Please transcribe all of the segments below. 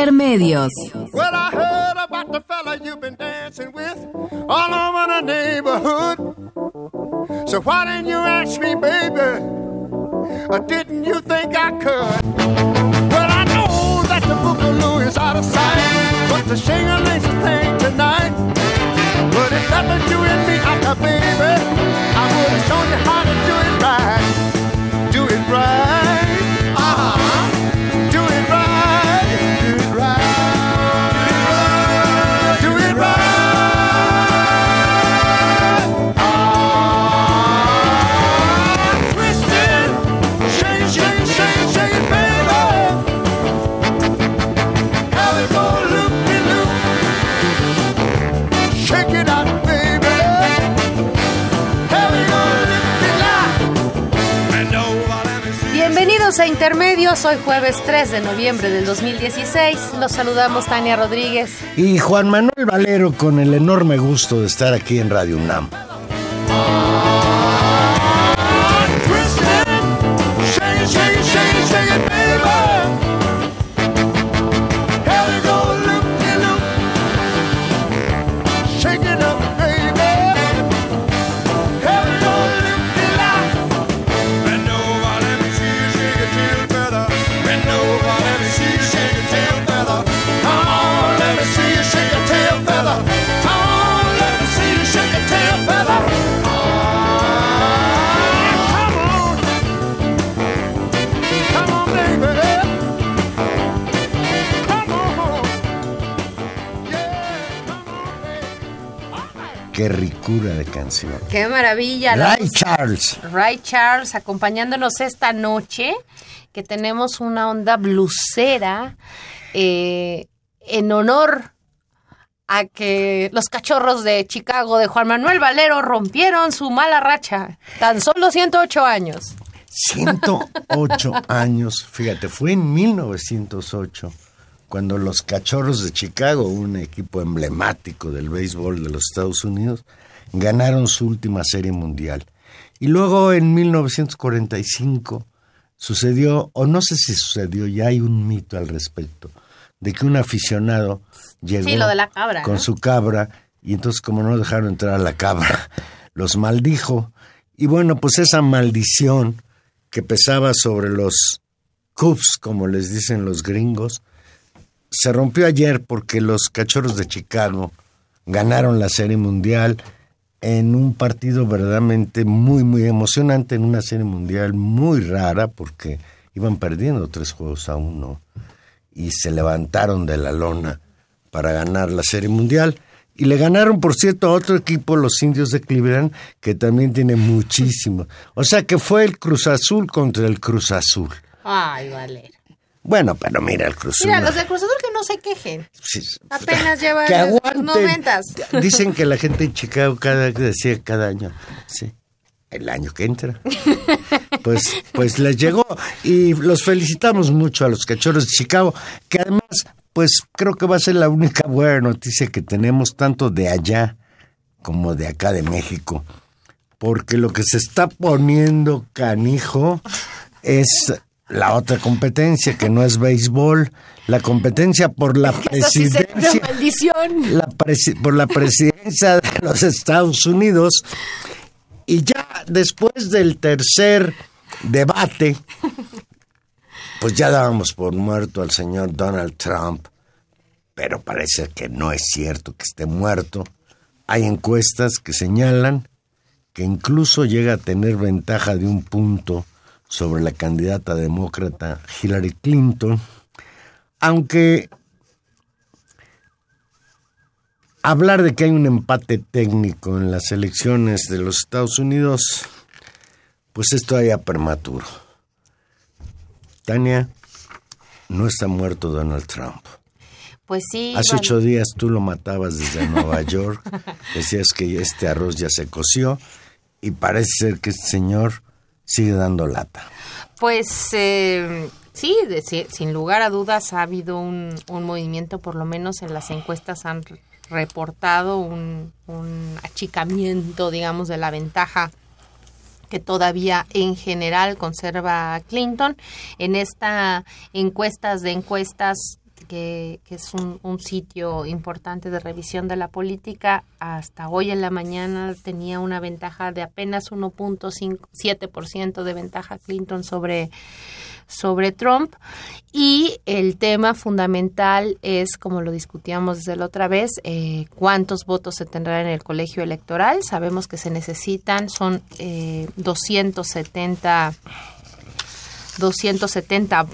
Intermedios. Well, I heard about the fella you've been dancing with all over the neighborhood. So why didn't you ask me, baby? Or didn't you think I could? Well, I know that the boogaloo is out of sight, but the shingling a thing tonight. But if that was you and me, I got baby, I would have shown you how to do it right. Do it right. Bienvenidos a Intermedios, hoy jueves 3 de noviembre del 2016. Los saludamos Tania Rodríguez. Y Juan Manuel Valero con el enorme gusto de estar aquí en Radio UNAM. Canción. Qué maravilla. la Ray Charles. Ray Charles acompañándonos esta noche, que tenemos una onda blusera eh, en honor a que los cachorros de Chicago de Juan Manuel Valero rompieron su mala racha. Tan solo 108 años. 108 años, fíjate, fue en 1908 cuando los Cachorros de Chicago, un equipo emblemático del béisbol de los Estados Unidos, ganaron su última serie mundial. Y luego en 1945 sucedió, o no sé si sucedió, ya hay un mito al respecto, de que un aficionado llegó Sí, lo de la cabra, con ¿no? su cabra y entonces como no dejaron entrar a la cabra, los maldijo. Y bueno, pues esa maldición que pesaba sobre los Cubs, como les dicen los gringos, se rompió ayer porque los Cachorros de Chicago ganaron la Serie Mundial en un partido verdaderamente muy, muy emocionante, en una Serie Mundial muy rara porque iban perdiendo tres juegos a uno y se levantaron de la lona para ganar la Serie Mundial. Y le ganaron, por cierto, a otro equipo, los indios de Cleveland, que también tiene muchísimo. O sea que fue el Cruz Azul contra el Cruz Azul. Ay. Bueno, pero mira el Cruz Mira, los del Cruz Azul que no se quejen. Sí, Apenas llevan los noventas. Dicen que la gente en Chicago cada decía cada año, sí, el año que entra. Pues, pues les llegó y los felicitamos mucho a los cachorros de Chicago, que además, pues creo que va a ser la única buena noticia que tenemos tanto de allá como de acá de México, porque lo que se está poniendo canijo es la otra competencia que no es béisbol, la competencia por la sí presidencia maldición. la presi- por la presidencia de los Estados Unidos y ya después del tercer debate pues ya dábamos por muerto al señor Donald Trump pero parece que no es cierto que esté muerto hay encuestas que señalan que incluso llega a tener ventaja de un punto sobre la candidata demócrata Hillary Clinton aunque hablar de que hay un empate técnico en las elecciones de los Estados Unidos, pues es todavía prematuro. Tania, no está muerto Donald Trump. Pues sí. Hace ocho días tú lo matabas desde Nueva York, decías que este arroz ya se coció y parece ser que este señor sigue dando lata. Pues eh, sí, de- si- sin lugar a dudas ha habido un, un movimiento, por lo menos en las encuestas han re- reportado un, un achicamiento, digamos, de la ventaja que todavía en general conserva Clinton. En esta encuestas de encuestas, que, que es un, sitio importante de revisión de la política, hasta hoy en la mañana tenía una ventaja de apenas 1.7% de ventaja Clinton sobre sobre Trump y el tema fundamental es, como lo discutíamos desde la otra vez, eh, cuántos votos se tendrán en el colegio electoral. Sabemos que se necesitan, son eh, 270, 270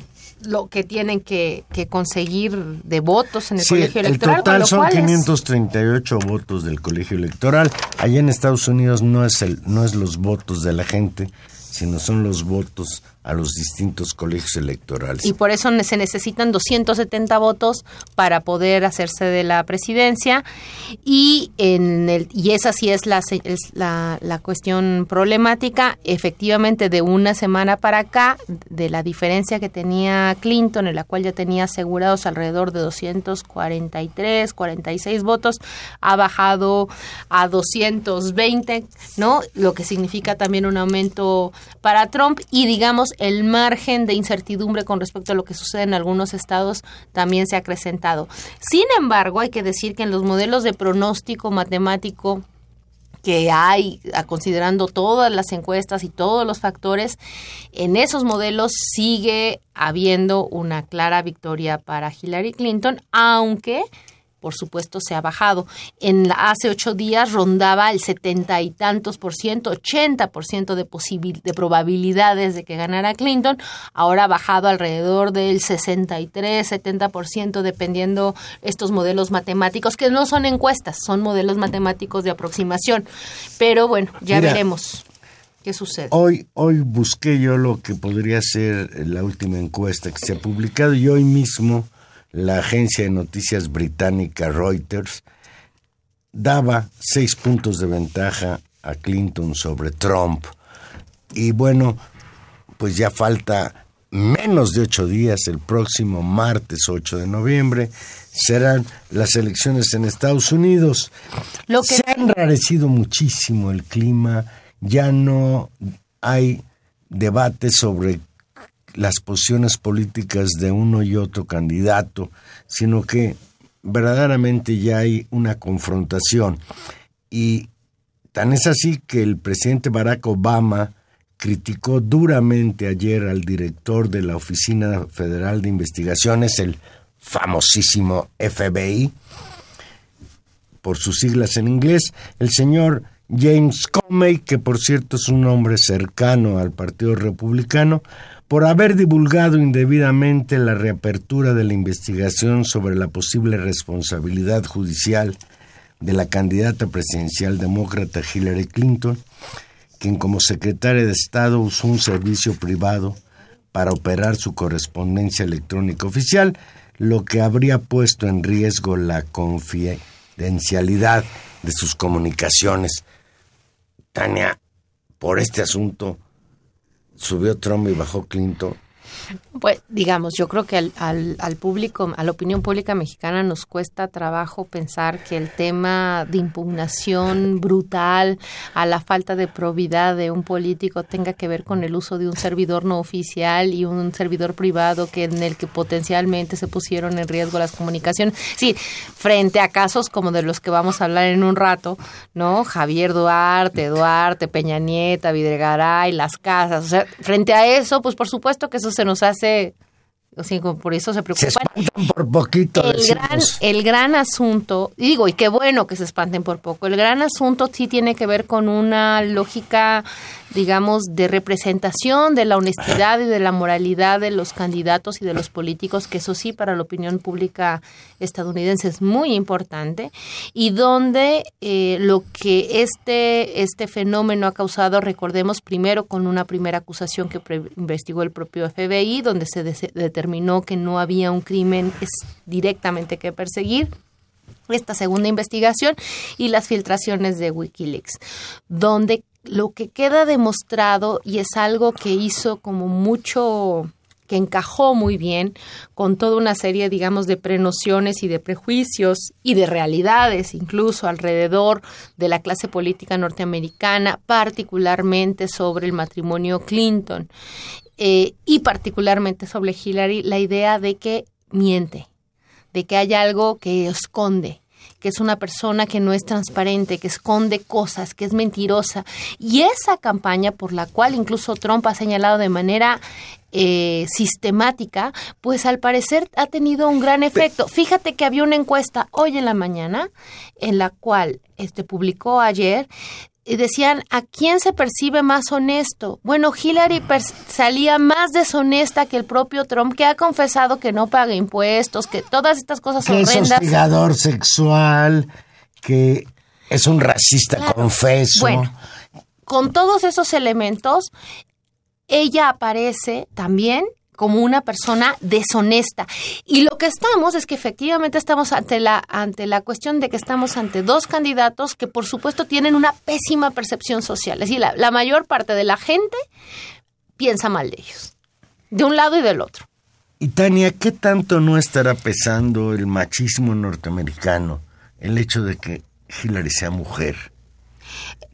lo que tienen que, que conseguir de votos en el Sí, colegio el electoral. con total lo son cual es- 538 votos del colegio electoral. Allá en Estados Unidos no es el no es los votos de la gente, sino son los votos a los distintos colegios electorales. Y por eso se necesitan 270 votos para poder hacerse de la presidencia. Y, en el, y esa sí es, la, es la, la cuestión problemática. Efectivamente, de una semana para acá, de la diferencia que tenía Clinton, en la cual ya tenía asegurados alrededor de 243, 46 votos, ha bajado a 220, ¿no? Lo que significa también un aumento para Trump y digamos el margen de incertidumbre con respecto a lo que sucede en algunos estados también se ha acrecentado. Sin embargo, hay que decir que en los modelos de pronóstico matemático que hay, considerando todas las encuestas y todos los factores, en esos modelos sigue habiendo una clara victoria para Hillary Clinton, aunque por supuesto se ha bajado. En la- hace ocho días rondaba el setenta y tantos por ciento, ochenta por ciento de, posibil- de probabilidades de que ganara Clinton. Ahora ha bajado alrededor del 63, 70 por ciento, dependiendo estos modelos matemáticos, que no son encuestas, son modelos matemáticos de aproximación. Pero bueno, ya Mira, veremos qué sucede. Hoy, hoy busqué yo lo que podría ser la última encuesta que se ha publicado y hoy mismo la agencia de noticias británica Reuters daba seis puntos de ventaja a Clinton sobre Trump. Y bueno, pues ya falta menos de ocho días, el próximo martes 8 de noviembre, serán las elecciones en Estados Unidos. Lo que- Se ha enrarecido muchísimo el clima, ya no hay debate sobre las posiciones políticas de uno y otro candidato, sino que verdaderamente ya hay una confrontación. Y tan es así que el presidente Barack Obama criticó duramente ayer al director de la Oficina Federal de Investigaciones, el famosísimo FBI, por sus siglas en inglés, el señor James Comey, que por cierto es un hombre cercano al Partido Republicano, por haber divulgado indebidamente la reapertura de la investigación sobre la posible responsabilidad judicial de la candidata presidencial demócrata Hillary Clinton, quien como secretaria de Estado usó un servicio privado para operar su correspondencia electrónica oficial, lo que habría puesto en riesgo la confidencialidad de sus comunicaciones. Tania, por este asunto, subió Trump y bajó Clinton. Pues digamos, yo creo que al, al, público, a la opinión pública mexicana nos cuesta trabajo pensar que el tema de impugnación brutal a la falta de probidad de un político tenga que ver con el uso de un servidor no oficial y un servidor privado que en el que potencialmente se pusieron en riesgo las comunicaciones. Sí, frente a casos como de los que vamos a hablar en un rato, ¿no? Javier Duarte, Duarte, Peña Nieta, Videgaray, las casas, o sea, frente a eso, pues por supuesto que eso se nos hace o sea, por eso se Se preocupan. espantan por poquito. El gran, el gran asunto, digo, y qué bueno que se espanten por poco, el gran asunto sí tiene que ver con una lógica, digamos, de representación de la honestidad y de la moralidad de los candidatos y de los políticos, que eso sí para la opinión pública estadounidense es muy importante, y donde eh, lo que este, este fenómeno ha causado, recordemos primero con una primera acusación que investigó el propio FBI, donde se determinó que no había un crimen directamente que perseguir, esta segunda investigación y las filtraciones de Wikileaks, donde lo que queda demostrado y es algo que hizo como mucho que encajó muy bien con toda una serie, digamos, de prenociones y de prejuicios y de realidades, incluso alrededor de la clase política norteamericana, particularmente sobre el matrimonio Clinton eh, y particularmente sobre Hillary, la idea de que miente, de que hay algo que esconde, que es una persona que no es transparente, que esconde cosas, que es mentirosa. Y esa campaña por la cual incluso Trump ha señalado de manera eh, sistemática, pues al parecer ha tenido un gran efecto. Fíjate que había una encuesta hoy en la mañana en la cual este publicó ayer decían a quién se percibe más honesto. Bueno, Hillary salía más deshonesta que el propio Trump, que ha confesado que no paga impuestos, que todas estas cosas que es horrendas. hostigador sexual, que es un racista Claro. confeso. Bueno, con todos esos elementos, ella aparece también como una persona deshonesta. Y lo que estamos es que efectivamente estamos ante la, ante la cuestión de que estamos ante dos candidatos que por supuesto tienen una pésima percepción social. Es decir, la, la mayor parte de la gente piensa mal de ellos, de un lado y del otro. Y Tania, ¿qué tanto no estará pesando el machismo norteamericano, el hecho de que Hillary sea mujer?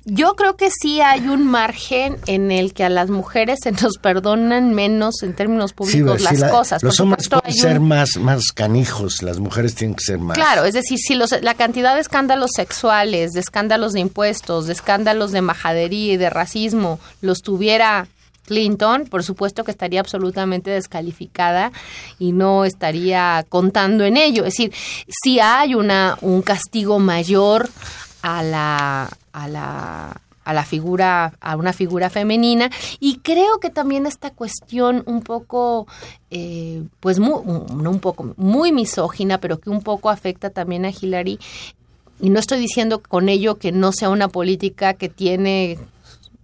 Yo creo que sí hay un margen en el que a las mujeres se nos perdonan menos en términos públicos Sí, las sí, la- cosas. Los Por hombres supuesto, pueden hay ser más, más canijos, las mujeres tienen que ser más. Claro, es decir, si los, la cantidad de escándalos sexuales, de escándalos de impuestos, de escándalos de majadería y de racismo los tuviera Clinton, por supuesto que estaría absolutamente descalificada y no estaría contando en ello. Es decir, si hay una, un castigo mayor a la, a la a la figura, a una figura femenina, y creo que también esta cuestión un poco, eh, pues muy, no un poco, muy misógina, pero que un poco afecta también a Hillary, y no estoy diciendo con ello que no sea una política que tiene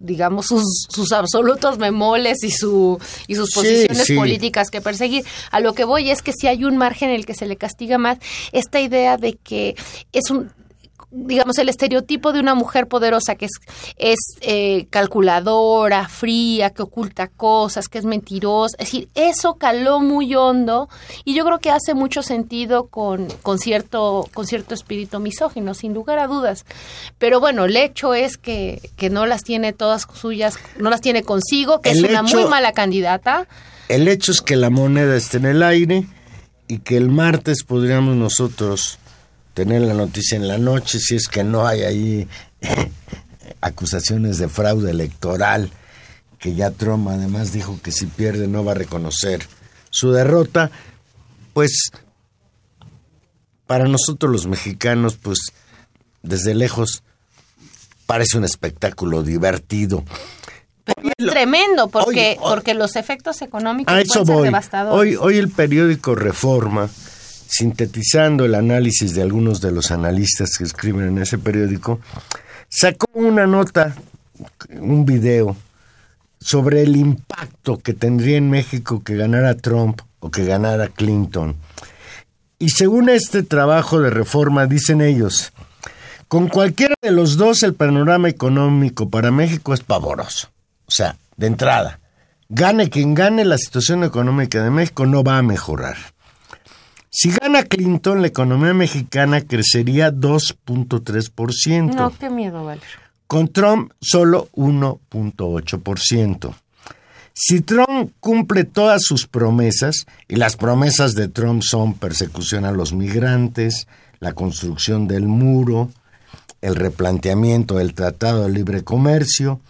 digamos sus, sus absolutos memoles y su y sus Sí, posiciones sí. políticas que perseguir. A lo que voy es que si hay un margen en el que se le castiga más esta idea de que es un digamos, el estereotipo de una mujer poderosa que es, es eh, calculadora, fría, que oculta cosas, que es mentirosa. Es decir, eso caló muy hondo y yo creo que hace mucho sentido con, con, cierto, con cierto espíritu misógino, sin lugar a dudas. Pero bueno, el hecho es que, que no las tiene todas suyas, no las tiene consigo, que El es una hecho- muy mala candidata. El hecho es que la moneda está en el aire y que el martes podríamos nosotros tener la noticia en la noche si es que no hay ahí acusaciones de fraude electoral, que ya Trump además dijo que si pierde no va a reconocer su derrota, pues para nosotros los mexicanos, pues desde lejos parece un espectáculo divertido. Lo- Tremendo, porque, porque los efectos económicos a eso pueden ser voy. devastadores. Hoy, hoy el periódico Reforma, sintetizando el análisis de algunos de los analistas que escriben en ese periódico, sacó una nota, un video, sobre el impacto que tendría en México que ganara Trump o que ganara Clinton. Y según este trabajo de reforma, dicen ellos, con cualquiera de los dos el panorama económico para México es pavoroso. O sea, de entrada, gane quien gane, la situación económica de México no va a mejorar. Si gana Clinton, la economía mexicana crecería 2.3%. No, qué miedo, Valerio. Con Trump solo 1.8%. Si Trump cumple todas sus promesas, y las promesas de Trump son persecución a los migrantes, la construcción del muro, el replanteamiento del Tratado de Libre Comercio,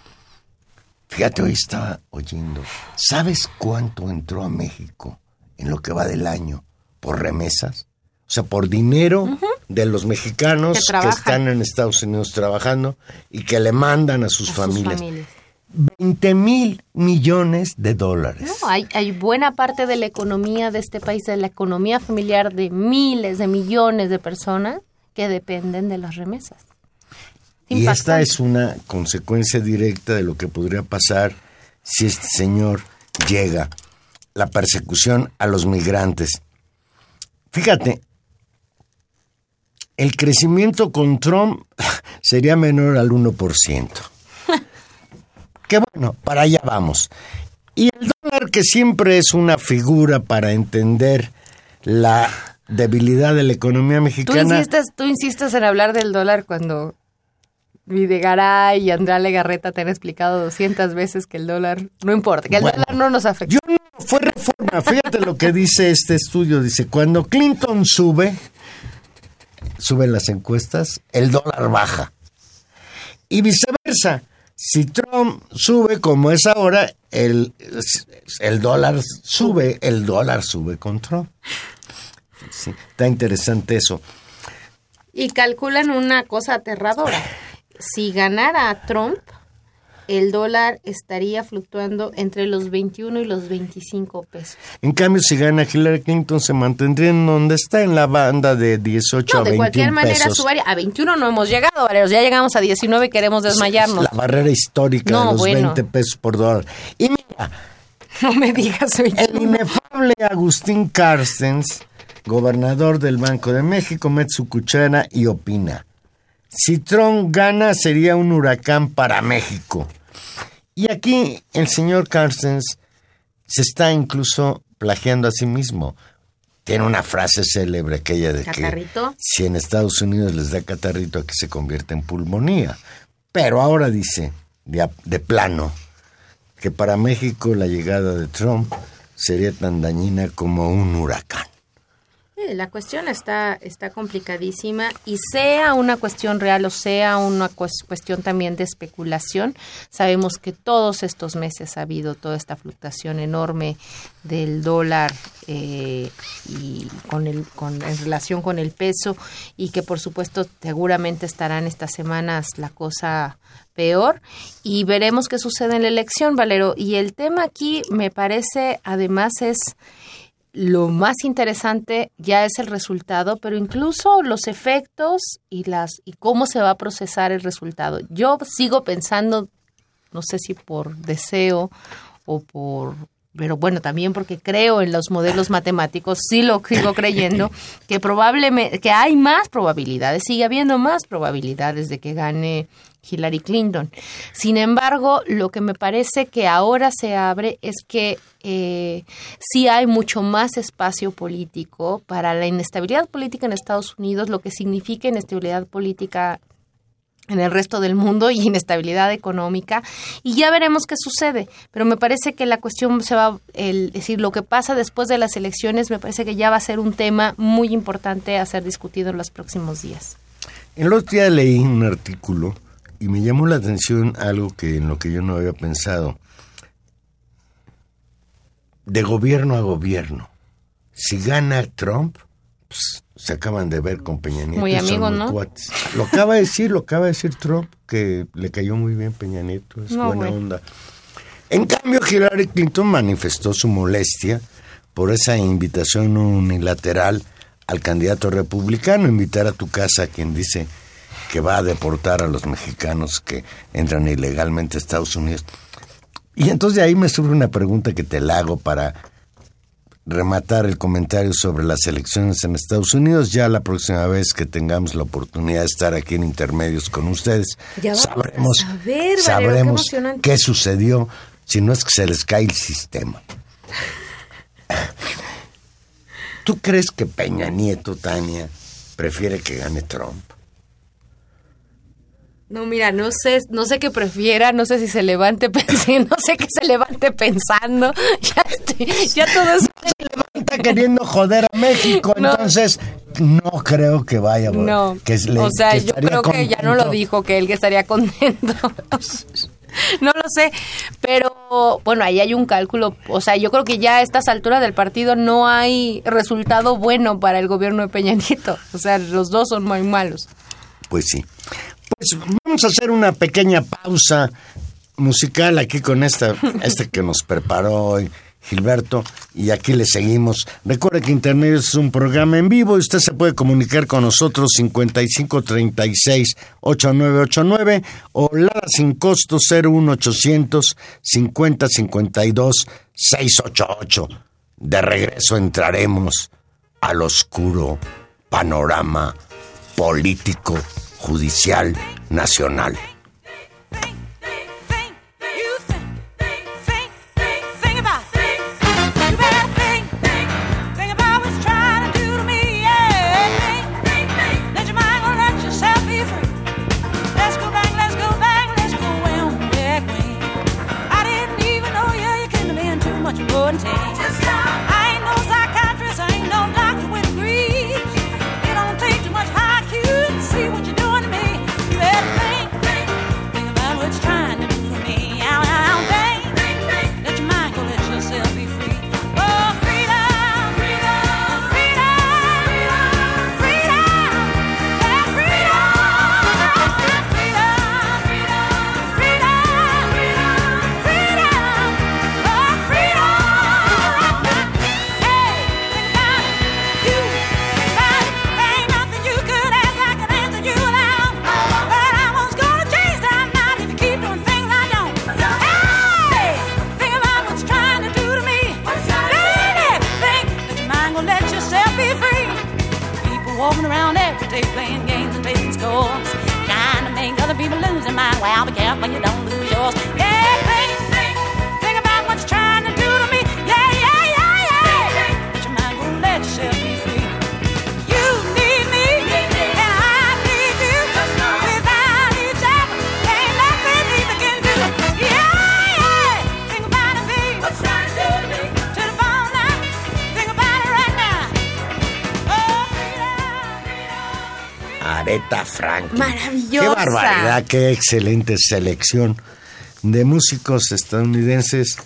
fíjate, hoy estaba oyendo, ¿sabes cuánto entró a México en lo que va del año por remesas. O sea, por dinero de los mexicanos Que están en Estados Unidos trabajando y que le mandan a sus A sus familias. familias. 20 mil millones de dólares. No, hay, hay buena parte de la economía de este país, de la economía familiar de miles de millones de personas que dependen de las remesas. Y esta es una consecuencia directa de lo que podría pasar si este señor llega, la persecución a los migrantes. Fíjate, el crecimiento con Trump sería menor al 1%. Qué bueno, para allá vamos. Y el dólar, que siempre es una figura para entender la debilidad de la economía Tú mexicana. insistes, tú insistes en hablar del dólar cuando Videgaray y Andrea Legarreta te han explicado 200 veces que el dólar no importa, que el Bueno. dólar no nos afecta. Yo no, fue reforma. Fíjate lo que dice este estudio. Dice, cuando Clinton sube, suben las encuestas, el dólar baja. Y viceversa. Si Trump sube como es ahora, el, el dólar sube, el dólar sube con Trump. Sí, está interesante eso. Y calculan una cosa aterradora. Si ganara Trump, el dólar estaría fluctuando entre los 21 y los 25 pesos. En cambio, si gana Hillary Clinton, se mantendría en donde está, en la banda de 18 No, a de 21 cualquier manera pesos. A 21 no hemos llegado. Ya llegamos a 19 y queremos desmayarnos. La barrera histórica No, de los bueno. 20 pesos por dólar. Y mira, No me digas el 21. inefable Agustín Carstens, gobernador del Banco de México, mete su cuchara y opina. Si Trump gana, sería un huracán para México. Y aquí el señor Carstens se está incluso plagiando a sí mismo. Tiene una frase célebre aquella de ¿Catarrito? que si en Estados Unidos les da catarrito aquí se convierte en pulmonía. Pero ahora dice, de plano, que para México la llegada de Trump sería tan dañina como un huracán. Eh, La cuestión está, está complicadísima y sea una cuestión real o sea una cues- cuestión también de especulación, sabemos que todos estos meses ha habido toda esta fluctuación enorme del dólar eh, y con el, con, en relación con el peso y que por supuesto seguramente estarán estas semanas la cosa peor y veremos qué sucede en la elección, Valero. Y el tema aquí me parece además es lo más interesante ya es el resultado, pero incluso los efectos y las y cómo se va a procesar el resultado. Yo sigo pensando, no sé si por deseo o por pero bueno, también porque creo en los modelos matemáticos, sí lo sigo creyendo, que probablemente, que hay más probabilidades, sigue habiendo más probabilidades de que gane Hillary Clinton. Sin embargo, lo que me parece que ahora se abre es que eh, sí hay mucho más espacio político para la inestabilidad política en Estados Unidos, lo que significa inestabilidad política en el resto del mundo y inestabilidad económica y ya veremos qué sucede pero me parece que la cuestión se va el decir lo que pasa después de las elecciones me parece que ya va a ser un tema muy importante a ser discutido en los próximos días El otro día leí un artículo y me llamó la atención algo que en lo que yo no había pensado. De gobierno a gobierno. Si gana Trump, pues, se acaban de ver con Peña Nieto. Muy muy ¿no? cuates. Lo acaba de decir, lo acaba de decir Trump, que le cayó muy bien Peña Nieto, es No, buena onda. En cambio, Hillary Clinton manifestó su molestia por esa invitación unilateral al candidato republicano, invitar a tu casa a quien dice que va a deportar a los mexicanos que entran ilegalmente a Estados Unidos. Y entonces de ahí me surge una pregunta que te la hago para rematar el comentario sobre las elecciones en Estados Unidos. Ya la próxima vez que tengamos la oportunidad de estar aquí en Intermedios con ustedes, Ya sabremos, saber, Valero, qué sabremos qué sucedió, si no es que se les cae el sistema. ¿Tú crees que Peña Nieto, Tania, prefiere que gane Trump? No mira no sé no sé qué prefiera no sé si se levante pensando no sé qué se levante pensando ya estoy- ya todo es Está queriendo joder a México, No. entonces no creo que vaya. no que le- o sea que yo creo que ya no lo dijo que él que estaría contento no lo sé, pero bueno, ahí hay un cálculo, o sea, yo creo que ya a estas alturas del partido no hay resultado bueno para el gobierno de Peña Nieto, o sea, los dos son muy malos. Pues sí. Pues vamos a hacer una pequeña pausa musical aquí con esta, este que nos preparó hoy Gilberto, y aquí le seguimos. Recuerde que Internet es un programa en vivo y usted se puede comunicar con nosotros 5536-8989 o la sin costo 01800 5052 688. De regreso entraremos al oscuro panorama político, judicial, nacional. Maravillosa. Qué barbaridad, qué excelente selección de músicos estadounidenses,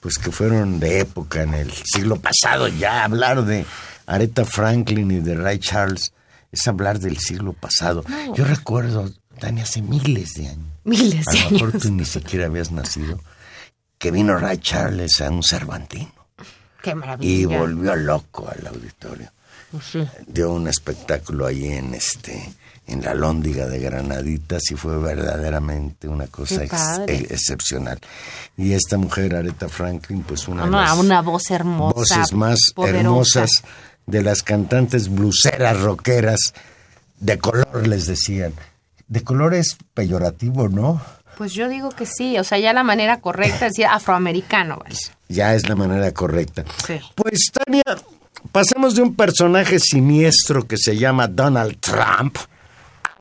pues que fueron de época en el siglo pasado. Ya hablar de Aretha Franklin y de Ray Charles es hablar del siglo pasado. Yo recuerdo, Dani, hace miles de años. Miles de A lo mejor años. tú ni siquiera habías nacido. Que vino Ray Charles a un Cervantino Qué y maravilla. volvió loco al auditorio. Sí. dio un espectáculo ahí en este en la Lóndiga de Granaditas y fue verdaderamente una cosa Qué ex- padre. e- excepcional. Y esta mujer, Aretha Franklin, pues una de Una, las una voz hermosa. voces más poderosa. hermosas de las cantantes bluseras, rockeras, de color les decían. De color es peyorativo, ¿no? Pues yo digo que sí, o sea, ya la manera correcta es decir afroamericano, ¿vale? Ya es la manera correcta. Sí. Pues Tania, pasamos de un personaje siniestro que se llama Donald Trump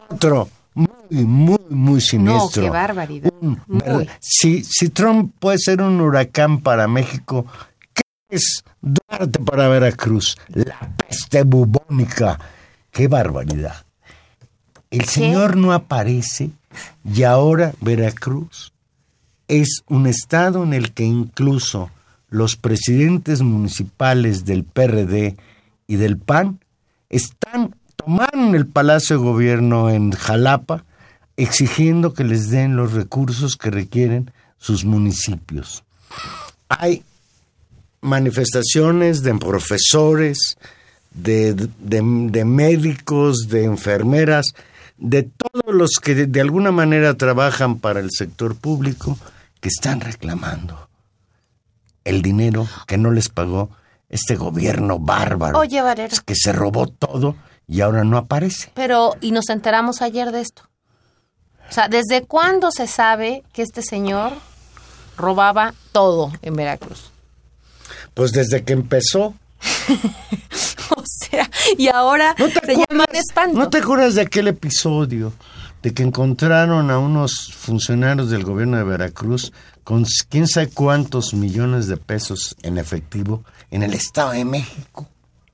otro muy, muy, muy siniestro. qué barbaridad. Un Muy. ver- si, si Trump puede ser un huracán para México, ¿qué es Duarte para Veracruz? La peste bubónica. Qué barbaridad. El señor no aparece y ahora Veracruz es un estado en el que incluso los presidentes municipales del PRD y del PAN están tomando el Palacio de Gobierno en Jalapa exigiendo que les den los recursos que requieren sus municipios. Hay manifestaciones de profesores, de, de- de médicos, de enfermeras, de todos los que de, de alguna manera trabajan para el sector público que están reclamando el dinero que no les pagó este gobierno bárbaro. Oye, que se robó todo y ahora no aparece. Pero, y nos enteramos ayer de esto. O sea, ¿desde cuándo se sabe que este señor robaba todo en Veracruz? Pues desde que empezó. O sea, y ahora ¿No te, se llama espanto. ¿No te acuerdas de aquel episodio de que encontraron a unos funcionarios del gobierno de Veracruz con quién sabe cuántos millones de pesos en efectivo en el Estado de México?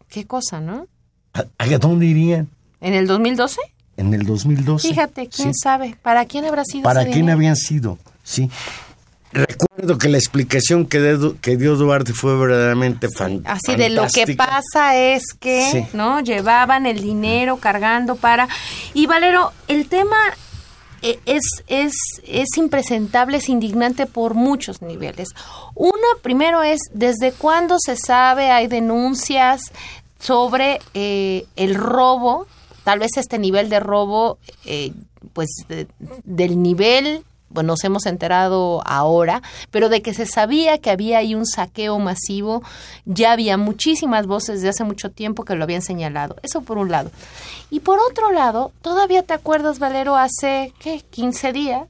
Qué cosa, ¿no? ¿A, a dónde irían? ¿En el 2012? En el 2012. Fíjate, quién Sí. sabe. ¿Para quién habrá sido ¿Para ese quién dinero? habían sido? Sí. Recuerdo que la explicación que, de- que dio Duarte fue verdaderamente fan- Así de lo que fantástica. pasa es que, Sí. ¿no? Llevaban el dinero cargando para... Y Valero, el tema eh, es, es, es impresentable, es indignante por muchos niveles. Uno, primero es, ¿desde cuándo se sabe, hay denuncias sobre eh, el robo? Tal vez este nivel de robo, eh, pues de- del nivel bueno, nos hemos enterado ahora, pero de que se sabía que había ahí un saqueo masivo, ya había muchísimas voces de hace mucho tiempo que lo habían señalado. Eso por un lado. Y por otro lado, todavía te acuerdas, Valero, hace, ¿qué? 15 días,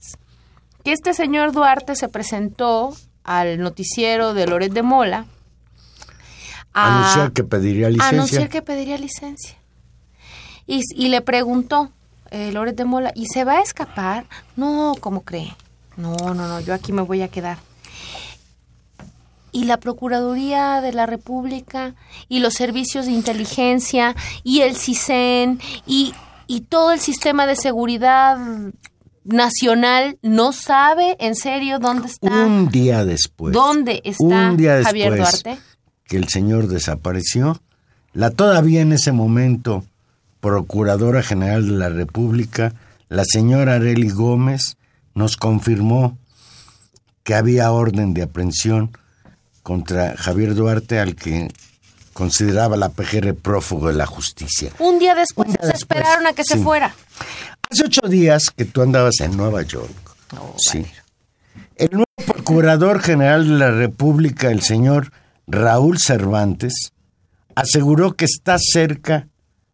que este señor Duarte se presentó al noticiero de Loret de Mola a Anunciar que pediría licencia. anunciar que pediría licencia. Y, y le preguntó eh, Loret de Mola, ¿y se va a escapar? No, ¿cómo cree? No, no, no, yo aquí me voy a quedar. Y la Procuraduría de la República y los servicios de inteligencia y el CISEN y, y todo el sistema de seguridad nacional no sabe en serio dónde está. Un día después. ¿Dónde está un día Javier Duarte? Que el señor desapareció. La todavía en ese momento Procuradora General de la República, la señora Areli Gómez, nos confirmó que había orden de aprehensión contra Javier Duarte, al que consideraba la PGR prófugo de la justicia. Un día después Un día se después, esperaron a que se fuera. Hace ocho días que tú andabas en Nueva York. sí. El nuevo Procurador General de la República, el señor Raúl Cervantes, aseguró que está cerca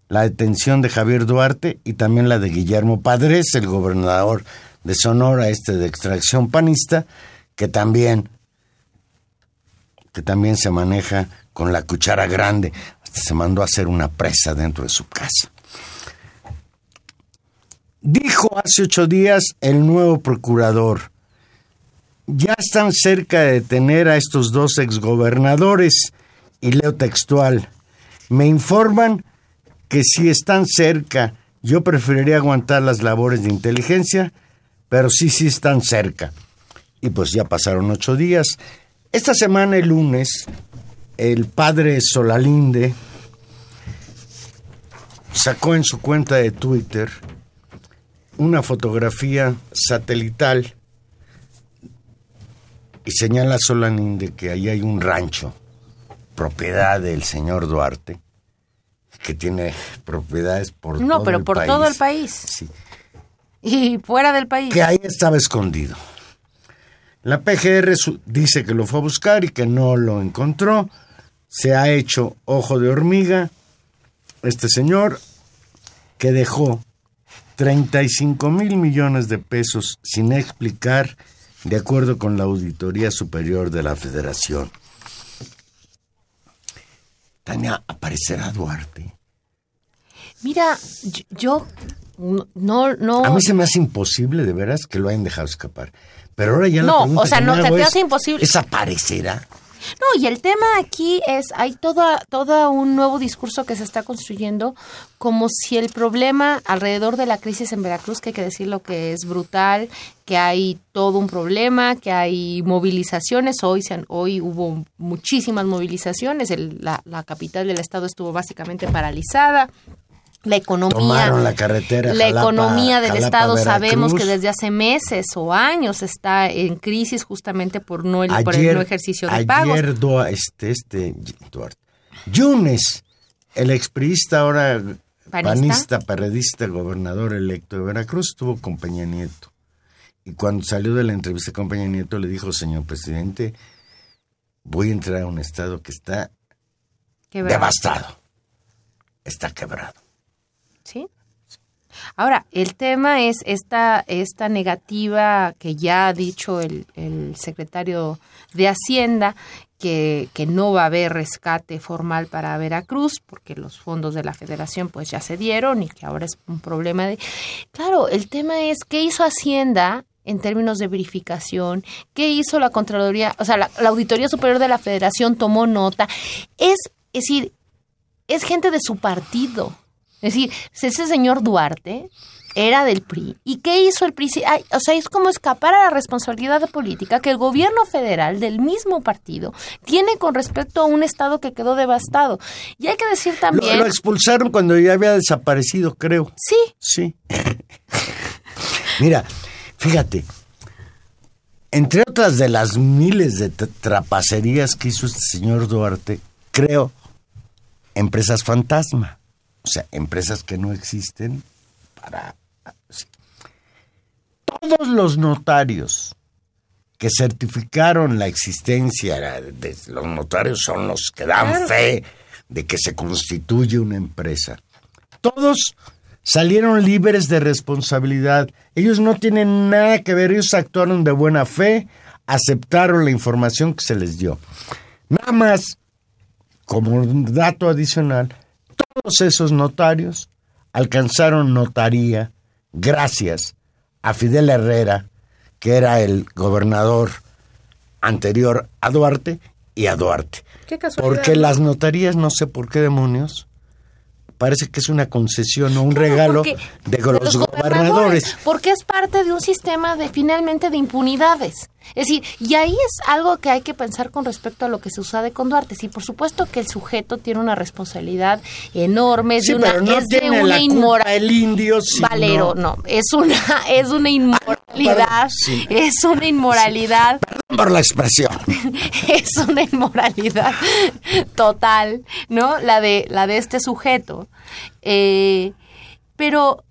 la detención de Javier Duarte y también la de Guillermo Padres, el gobernador de Sonora, este de extracción panista, que también, que también se maneja con la cuchara grande. Hasta se mandó a hacer una presa dentro de su casa. Dijo hace ocho días el nuevo procurador, ya están cerca de detener a estos dos exgobernadores, y leo textual, me informan que si están cerca, yo preferiría aguantar las labores de inteligencia, pero sí, sí están cerca. Y pues ya pasaron ocho días. Esta semana, el lunes, el padre Solalinde sacó en su cuenta de Twitter una fotografía satelital y señala a Solalinde que ahí hay un rancho, propiedad del señor Duarte, que tiene propiedades por No, todo pero el por país. todo el país. Sí, Y fuera del país. que ahí estaba escondido. La PGR dice que lo fue a buscar y que no lo encontró. Se ha hecho ojo de hormiga. Este señor que dejó 35 mil millones de pesos sin explicar, de acuerdo con la Auditoría Superior de la Federación. Tania, ¿aparecerá Duarte? Mira, yo, no, no. A mí se me hace imposible, de veras, que lo hayan dejado escapar. Pero ahora ya No, pregunta o sea, no, te es, hace imposible. ¿Desaparecerá? No, y el tema aquí es, hay toda, todo un nuevo discurso que se está construyendo como si el problema alrededor de la crisis en Veracruz, que hay que decirlo que es brutal, que hay todo un problema, que hay movilizaciones, hoy, se han- hoy hubo muchísimas movilizaciones, el- la, la capital del estado estuvo básicamente paralizada. La economía, Tomaron la carretera la Jalapa- economía del Jalapa, estado sabemos que desde hace meses o años está en crisis justamente por no el, por el no ejercicio de pagos. ayer este, este, Duarte. Yunes, el expriista ahora ¿Panista? perredista, gobernador electo de Veracruz, estuvo con Peña Nieto. Y cuando salió de la entrevista con Peña Nieto le dijo, señor presidente, voy a entrar a un estado que está Quebrado. devastado. Está quebrado. Ahora, el tema es esta, esta negativa que ya ha dicho el, el secretario de Hacienda, que, que no va a haber rescate formal para Veracruz, porque los fondos de la federación pues ya se dieron y que ahora es un problema de... Claro, el tema es qué hizo Hacienda en términos de verificación, qué hizo la Contraloría, o sea, la, la Auditoría Superior de la Federación tomó nota. Es, es decir, es gente de su partido. Es decir, ese señor Duarte era del PRI. ¿Y qué hizo el PRI? Ay, o sea, es como escapar a la responsabilidad política que el gobierno federal del mismo partido tiene con respecto a un Estado que quedó devastado. Y hay que decir Lo, también... lo expulsaron cuando ya había desaparecido, creo. sí, Sí. Mira, fíjate, entre otras de las miles de trapacerías que hizo este señor Duarte, creo, empresas fantasma, o sea, empresas que no existen para... sí. Todos los notarios que certificaron la existencia de los notarios son los que dan fe de que se constituye una empresa. Todos salieron libres de responsabilidad. Ellos no tienen nada que ver, ellos actuaron de buena fe, aceptaron la información que se les dio. Nada más, como un dato adicional, todos esos notarios alcanzaron notaría gracias a Fidel Herrera, que era el gobernador anterior a Duarte y a Duarte. Qué casualidad, Porque las notarías, no sé por qué demonios, parece que es una concesión o un Claro, regalo porque- de, los, gobernadores. Porque es parte de un sistema de finalmente de impunidades. Es decir, y ahí es algo que hay que pensar con respecto a lo que se sucede con Duarte. Sí, por supuesto que el sujeto tiene una responsabilidad enorme, Sí, de una, pero no es de una la el indio, sino- Valero, no, es una, es una inmoralidad, perdón, sí. es una inmoralidad Por la expresión. es una inmoralidad total, ¿no? La de, la de este sujeto. Eh, pero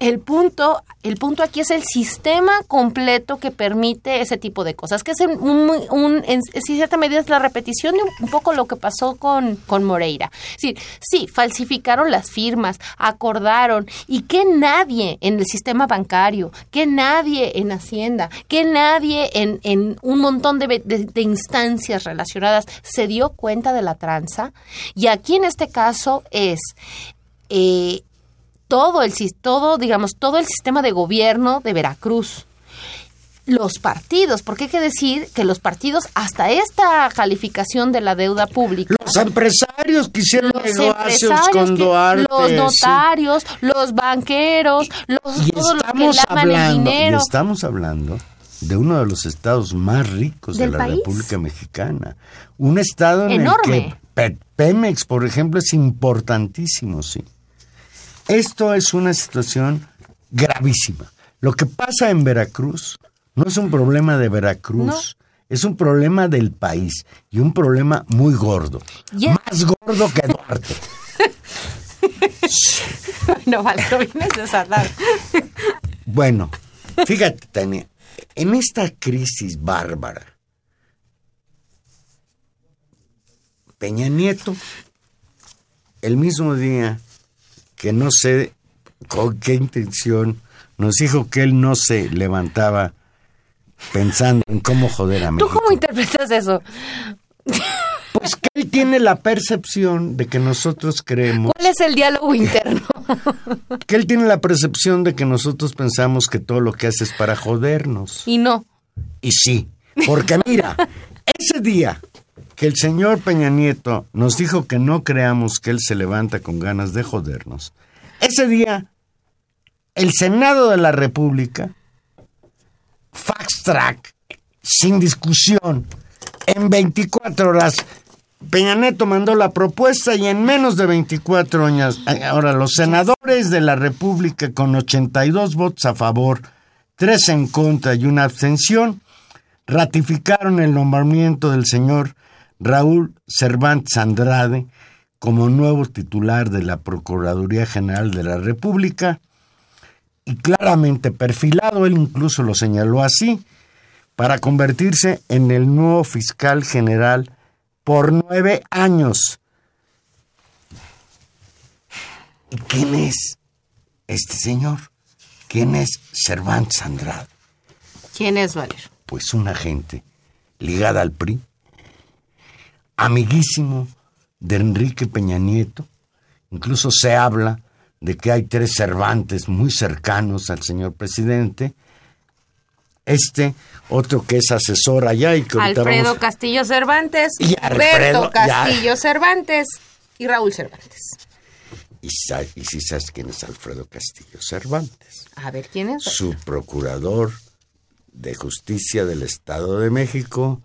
el punto, el punto aquí es el sistema completo que permite ese tipo de cosas, que es en, un, un- en, cierta medida es la repetición de un, un poco lo que pasó con, con Moreira. Es sí, falsificaron las firmas, acordaron, y que nadie en el sistema bancario, que nadie en Hacienda, que nadie en, en un montón de, de- de instancias relacionadas se dio cuenta de la tranza. Y aquí en este caso es... eh, todo el todo digamos todo el sistema de gobierno de Veracruz los partidos porque hay que decir que los partidos hasta esta calificación de la deuda pública Los empresarios que hicieron los negocios empresarios con Duarte. los sí. notarios los banqueros los Y todos los que estamos el hablando, y dinero estamos hablando de uno de los estados más ricos de la país. República Mexicana. Un estado en Enorme. el que Pe- Pemex, por ejemplo, es importantísimo, sí. Esto es una situación gravísima. Lo que pasa en Veracruz no es un problema de Veracruz, No. es un problema del país y un problema muy gordo. Más gordo que Duarte. no vale lo vienes de desatar Bueno, fíjate, Tania, en esta crisis bárbara, Peña Nieto, el mismo día que no sé con qué intención, nos dijo que él no se levantaba pensando en cómo joder a tú México. cómo interpretas eso Pues que él tiene la percepción de que nosotros creemos, cuál es el diálogo interno que él tiene la percepción de que nosotros pensamos que todo lo que hace es para jodernos. y no Y sí, porque mira, ese día que el señor Peña Nieto nos dijo que no creamos que él se levanta con ganas de jodernos, ese día el Senado de la República, fast track, sin discusión, en 24 horas, Peña Nieto mandó la propuesta y en menos de 24 años, ahora los senadores de la República con 82 votos a favor, 3 en contra y una abstención, ratificaron el nombramiento del señor Raúl Cervantes Andrade como nuevo titular de la Procuraduría General de la República y claramente perfilado, él incluso lo señaló así, para convertirse en el nuevo fiscal general por nueve años. ¿Y quién es este señor? ¿Quién es Cervantes Andrade? quién es Valero pues una gente ligada al PRI, amiguísimo de Enrique Peña Nieto, incluso se habla de que hay tres Cervantes muy cercanos al señor presidente, este, otro que es asesor allá y que Alfredo vamos- Castillo Cervantes, Y Alfredo. Castillo Cervantes y Raúl Cervantes. Y si sabes quién es Alfredo Castillo Cervantes, A ver, ¿quién es? su procurador de justicia del Estado de México,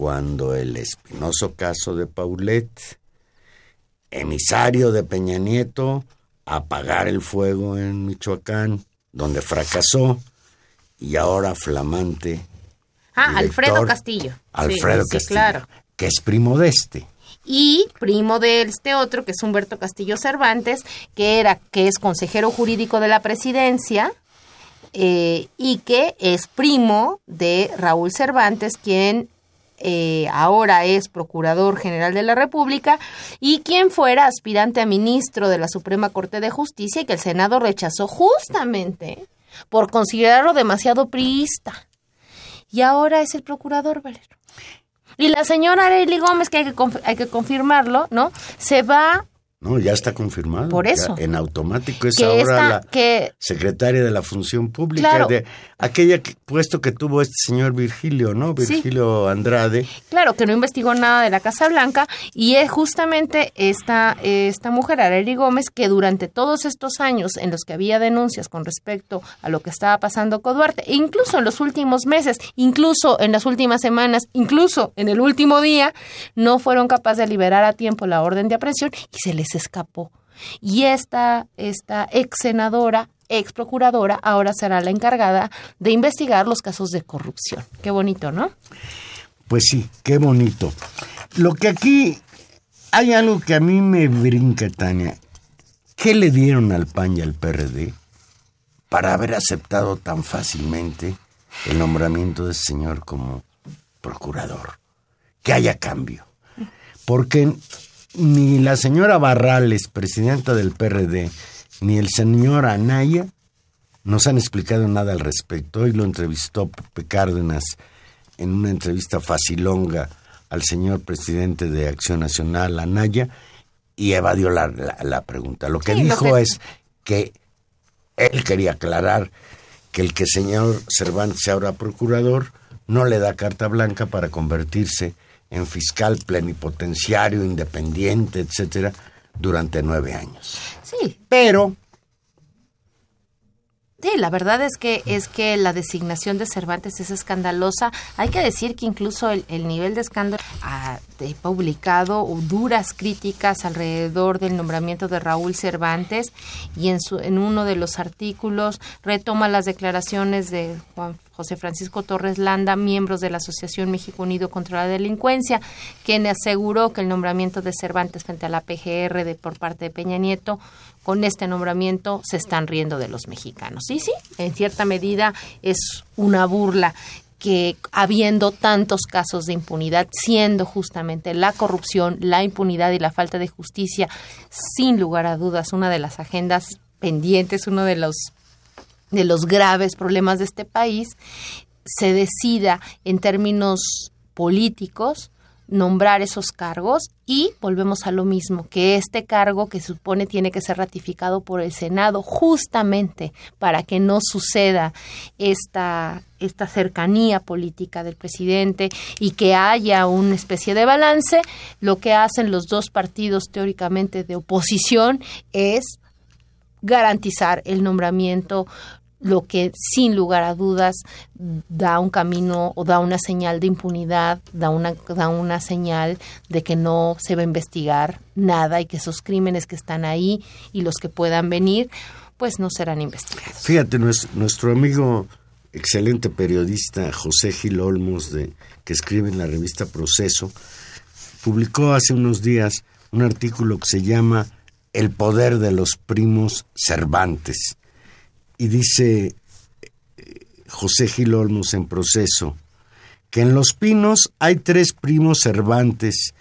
cuando el espinoso caso de Paulet, emisario de Peña Nieto, apagar el fuego en Michoacán, donde fracasó, y ahora flamante. Ah, Alfredo Castillo. Sí, Alfredo sí, Castillo, claro. que es primo de este. y primo de este otro, que es Humberto Castillo Cervantes, que era, que es consejero jurídico de la presidencia, eh, y que es primo de Raúl Cervantes, quien eh, ahora es Procurador General de la República, y quien fuera aspirante a ministro de la Suprema Corte de Justicia, y que el Senado rechazó justamente por considerarlo demasiado priista. Y ahora es el procurador, Valero. Y la señora Arely Gómez, que hay que, hay que confirmarlo, ¿no? Se va No, ya está confirmado. Por Ya eso. en automático es que ahora esta, la que secretaria de la Función Pública, Claro. de aquella que- puesto que tuvo este señor Virgilio, ¿no? Sí. Virgilio Andrade. Claro, que no investigó nada de la Casa Blanca y es justamente esta, esta mujer, Arely Gómez, que durante todos estos años en los que había denuncias con respecto a lo que estaba pasando con Duarte, e incluso en los últimos meses, incluso en las últimas semanas, incluso en el último día, no fueron capaces de liberar a tiempo la orden de aprehensión y se les escapó. Y esta, esta ex senadora, ex procuradora, ahora será la encargada de investigar los casos de corrupción. Qué bonito, ¿no? Pues sí, qué bonito. Lo que aquí hay algo que a mí me brinca, Tania. ¿Qué le dieron al PAN y al PRD para haber aceptado tan fácilmente el nombramiento de ese señor como procurador? Que haya cambio. Porque ni la señora Barrales, presidenta del PRD, ni el señor Anaya nos han explicado nada al respecto. Hoy lo entrevistó Pepe Cárdenas en una entrevista facilonga al señor presidente de Acción Nacional, Anaya, y evadió la, la- la pregunta. Lo que Sí, lo dijo que- es que él quería aclarar que el que señor Cervantes sea ahora procurador no le da carta blanca para convertirse en fiscal plenipotenciario, independiente, etcétera, durante nueve años. Sí, Pero Sí, la verdad es que es que la designación de Cervantes es escandalosa. Hay que decir que incluso el, el nivel de escándalo ha de- publicado duras críticas alrededor del nombramiento de Raúl Cervantes y en su en uno de los artículos retoma las declaraciones de Juan José Francisco Torres Landa, miembros de la Asociación México Unido contra la Delincuencia, quien aseguró que el nombramiento de Cervantes frente a la PGR de, por parte de Peña Nieto, con este nombramiento se están riendo de los mexicanos. Sí, sí, en cierta medida es una burla que habiendo tantos casos de impunidad, siendo justamente la corrupción, la impunidad y la falta de justicia, sin lugar a dudas, una de las agendas pendientes, uno de los de los graves problemas de este país, se decida en términos políticos nombrar esos cargos y volvemos a lo mismo, que este cargo que supone tiene que ser ratificado por el Senado justamente para que no suceda esta, esta cercanía política del presidente y que haya una especie de balance, lo que hacen los dos partidos teóricamente de oposición es garantizar el nombramiento lo que sin lugar a dudas da un camino o da una señal de impunidad, da una, da una señal de que no se va a investigar nada y que esos crímenes que están ahí y los que puedan venir, pues no serán investigados. Fíjate, nuestro, nuestro amigo, excelente periodista José Gil Olmos, de, que escribe en la revista Proceso, publicó hace unos días un artículo que se llama El poder de los primos Cervantes. Y dice eh, José Gil Olmos en Proceso que en Los Pinos hay tres primos Cervantes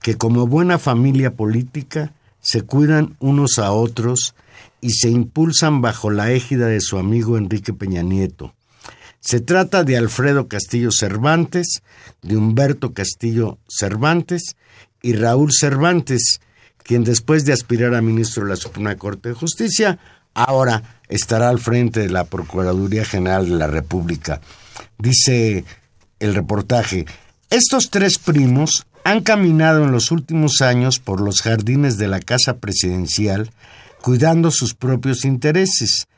que como buena familia política se cuidan unos a otros y se impulsan bajo la égida de su amigo Enrique Peña Nieto. Se trata de Alfredo Castillo Cervantes, de Humberto Castillo Cervantes y Raúl Cervantes, quien después de aspirar a ministro de la Suprema Corte de Justicia, ahora estará al frente de la Procuraduría General de la República. Dice el reportaje, estos tres primos han caminado en los últimos años por los jardines de la Casa Presidencial cuidando sus propios intereses,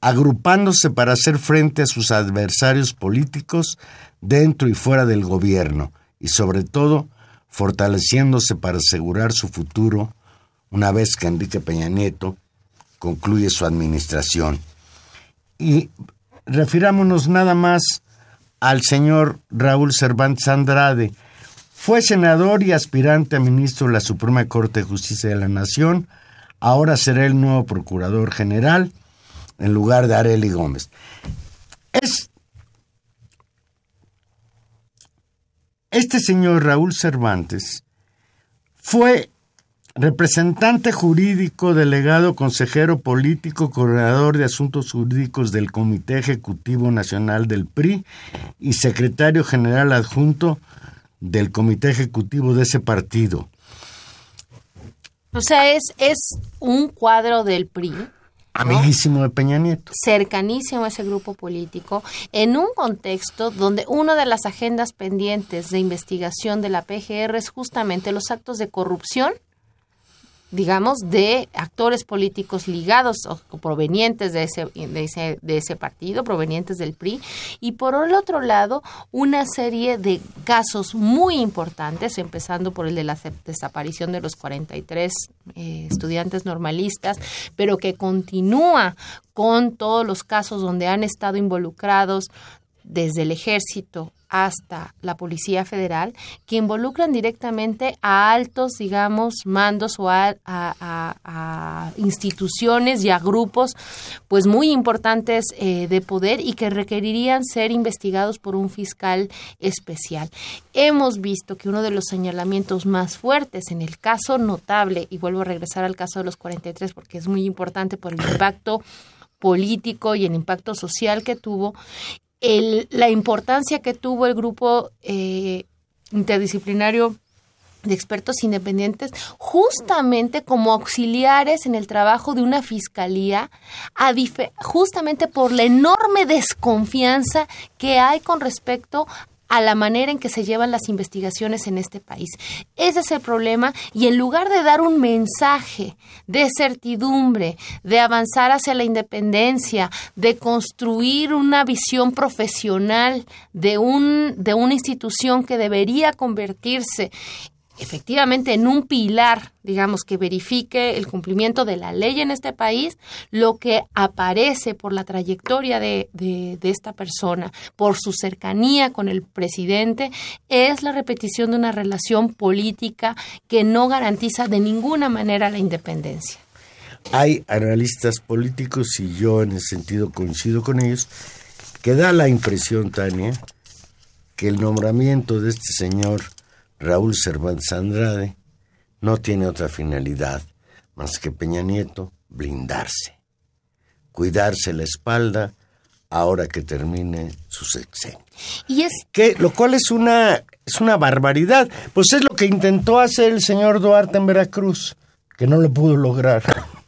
agrupándose para hacer frente a sus adversarios políticos dentro y fuera del gobierno y sobre todo fortaleciéndose para asegurar su futuro una vez que Enrique Peña Nieto concluye su administración. Y refirámonos nada más al señor Raúl Cervantes Andrade. Fue senador y aspirante a ministro de la Suprema Corte de Justicia de la Nación. Ahora será el nuevo procurador general en lugar de Areli Gómez. Es este señor Raúl Cervantes fue representante jurídico, delegado, consejero político, coordinador de asuntos jurídicos del Comité Ejecutivo Nacional del PRI y secretario general adjunto del Comité Ejecutivo de ese partido. O sea, es, es un cuadro del PRI. Amiguísimo de Peña Nieto. cercanísimo a ese grupo político, en un contexto donde una de las agendas pendientes de investigación de la PGR es justamente los actos de corrupción digamos, de actores políticos ligados o, provenientes de ese, de, ese, de ese partido, provenientes del PRI, y por el otro lado, una serie de casos muy importantes, empezando por el de la desaparición de los 43 eh, estudiantes normalistas, pero que continúa con todos los casos donde han estado involucrados desde el ejército hasta la Policía Federal, que involucran directamente a altos, digamos, mandos o a, instituciones y a grupos, pues muy importantes eh, de poder y que requerirían ser investigados por un fiscal especial. Hemos visto que uno de los señalamientos más fuertes en el caso notable, y vuelvo a regresar al caso de los 43 porque es muy importante por el impacto político y el impacto social que tuvo, el, la importancia que tuvo el grupo eh, interdisciplinario de expertos independientes justamente como auxiliares en el trabajo de una fiscalía, justamente por la enorme desconfianza que hay con respecto a la manera en que se llevan las investigaciones en este país. Ese es el problema y en lugar de dar un mensaje de certidumbre, de avanzar hacia la independencia, de construir una visión profesional de, un, de una institución que debería convertirse efectivamente en un pilar, digamos, que verifique el cumplimiento de la ley en este país, lo que aparece por la trayectoria de, de, esta persona, por su cercanía con el presidente, es la repetición de una relación política que no garantiza de ninguna manera la independencia. Hay analistas políticos, y yo en ese sentido coincido con ellos, que da la impresión, Tania, que el nombramiento de este señor Raúl Cervantes Andrade no tiene otra finalidad más que Peña Nieto blindarse, cuidarse la espalda ahora que termine su sexenio. Y es que lo cual es una es una barbaridad, pues es lo que intentó hacer el señor Duarte en Veracruz, que no lo pudo lograr.